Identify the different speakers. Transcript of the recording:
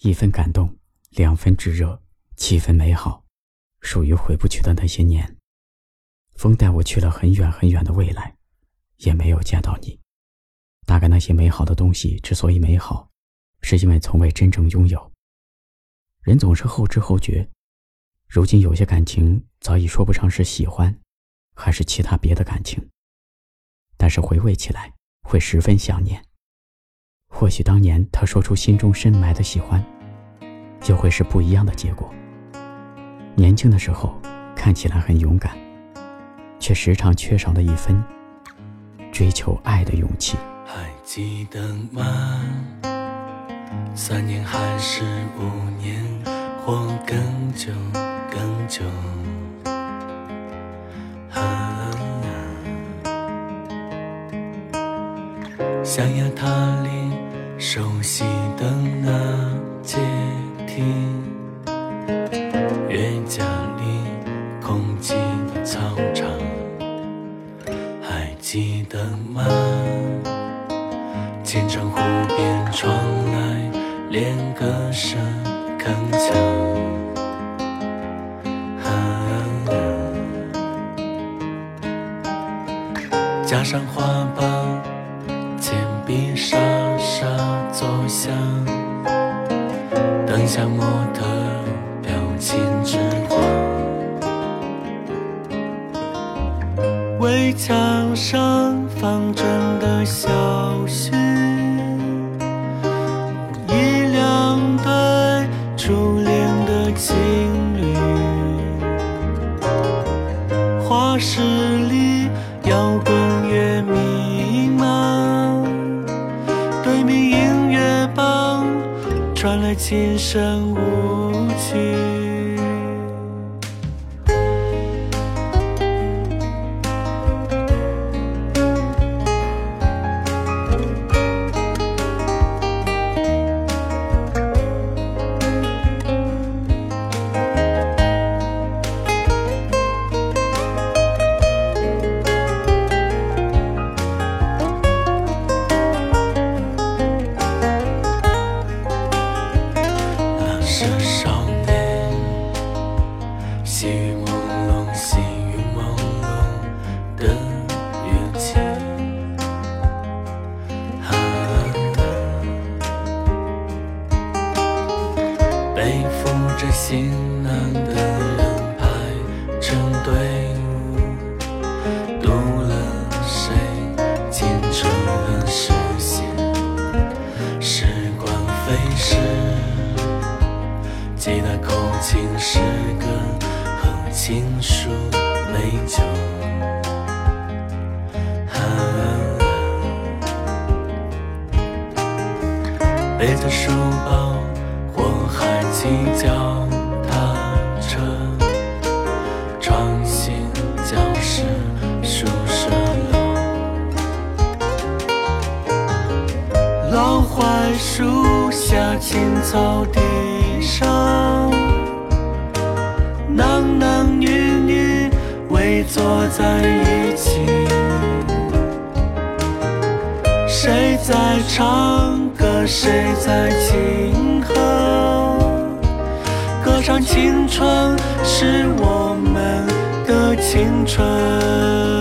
Speaker 1: 一分感动，两分炙热，七分美好，属于回不去的那些年。风带我去了很远很远的未来，也没有见到你。大概那些美好的东西之所以美好，是因为从未真正拥有。人总是后知后觉，如今有些感情早已说不上是喜欢，还是其他别的感情。但是回味起来，会十分想念。或许当年他说出心中深埋的喜欢，就会是不一样的结果。年轻的时候看起来很勇敢，却时常缺少了一分追求爱的勇气。
Speaker 2: 还记得吗？三年还是五年，或更久更久。想要逃离熟悉的那阶梯，月家里空寂的操场，还记得吗？清晨湖边传来恋歌声铿锵，加上花瓣。铅笔沙沙作响，灯下模特表情之光，围墙上放着的小溪，一两对初恋的情侣，画室里摇滚传来琴声，无惧。这少年，细雨朦胧，细雨朦胧的雨季，啊，背负着行囊的。情诗歌和情书美酒。背着书包。骑脚踏车，穿行教室、宿舍楼，老槐树下青草地上，坐在一起，谁在唱歌，谁在轻哼，歌。唱青春是我们的青春。